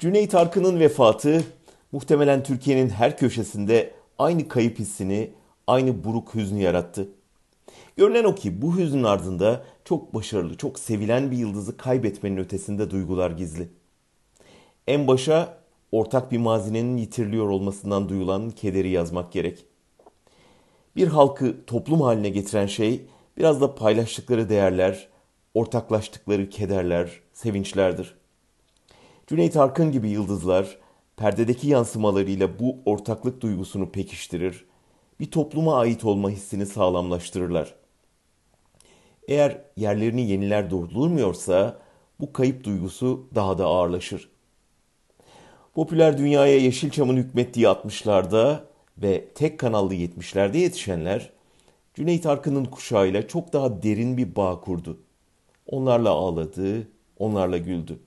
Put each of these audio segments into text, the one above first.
Cüneyt Arkın'ın vefatı muhtemelen Türkiye'nin her köşesinde aynı kayıp hissini, aynı buruk hüznü yarattı. Görünen o ki bu hüznün ardında çok başarılı, çok sevilen bir yıldızı kaybetmenin ötesinde duygular gizli. En başa ortak bir mazinin yitiriliyor olmasından duyulan kederi yazmak gerek. Bir halkı toplum haline getiren şey biraz da paylaştıkları değerler, ortaklaştıkları kederler, sevinçlerdir. Cüneyt Arkın gibi yıldızlar perdedeki yansımalarıyla bu ortaklık duygusunu pekiştirir, bir topluma ait olma hissini sağlamlaştırırlar. Eğer yerlerini yeniler doldurmuyorsa bu kayıp duygusu daha da ağırlaşır. Popüler dünyaya Yeşilçam'ın hükmettiği 60'larda ve tek kanallı 70'lerde yetişenler Cüneyt Arkın'ın kuşağıyla çok daha derin bir bağ kurdu. Onlarla ağladı, onlarla güldü.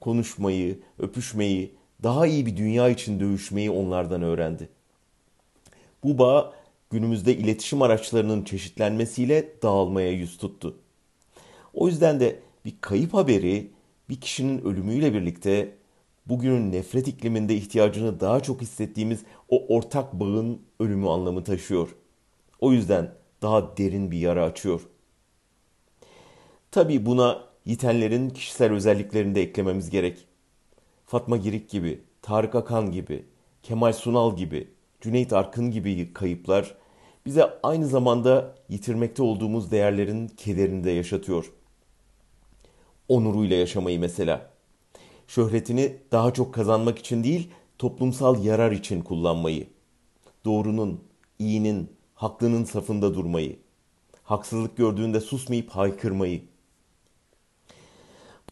Konuşmayı, öpüşmeyi, daha iyi bir dünya için dövüşmeyi onlardan öğrendi. Bu bağ günümüzde iletişim araçlarının çeşitlenmesiyle dağılmaya yüz tuttu. O yüzden de bir kayıp haberi bir kişinin ölümüyle birlikte bugünün nefret ikliminde ihtiyacını daha çok hissettiğimiz o ortak bağın ölümü anlamı taşıyor. O yüzden daha derin bir yara açıyor. Tabii buna yitenlerin kişisel özelliklerini de eklememiz gerek. Fatma Girik gibi, Tarık Akan gibi, Kemal Sunal gibi, Cüneyt Arkın gibi kayıplar bize aynı zamanda yitirmekte olduğumuz değerlerin kederini de yaşatıyor. Onuruyla yaşamayı mesela. Şöhretini daha çok kazanmak için değil, toplumsal yarar için kullanmayı. Doğrunun, iyinin, haklının safında durmayı. Haksızlık gördüğünde susmayıp haykırmayı.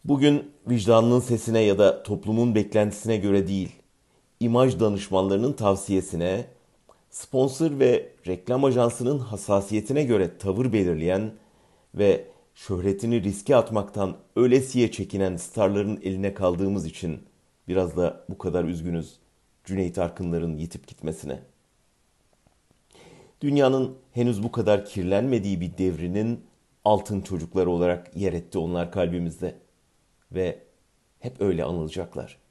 Bugün vicdanının sesine ya da toplumun beklentisine göre değil, imaj danışmanlarının tavsiyesine, sponsor ve reklam ajansının hassasiyetine göre tavır belirleyen ve şöhretini riske atmaktan ölesiye çekinen starların eline kaldığımız için biraz da bu kadar üzgünüz Cüneyt Arkınların yitip gitmesine. Dünyanın henüz bu kadar kirlenmediği bir devrinin altın çocukları olarak yer etti onlar kalbimizde ve hep öyle anılacaklar.''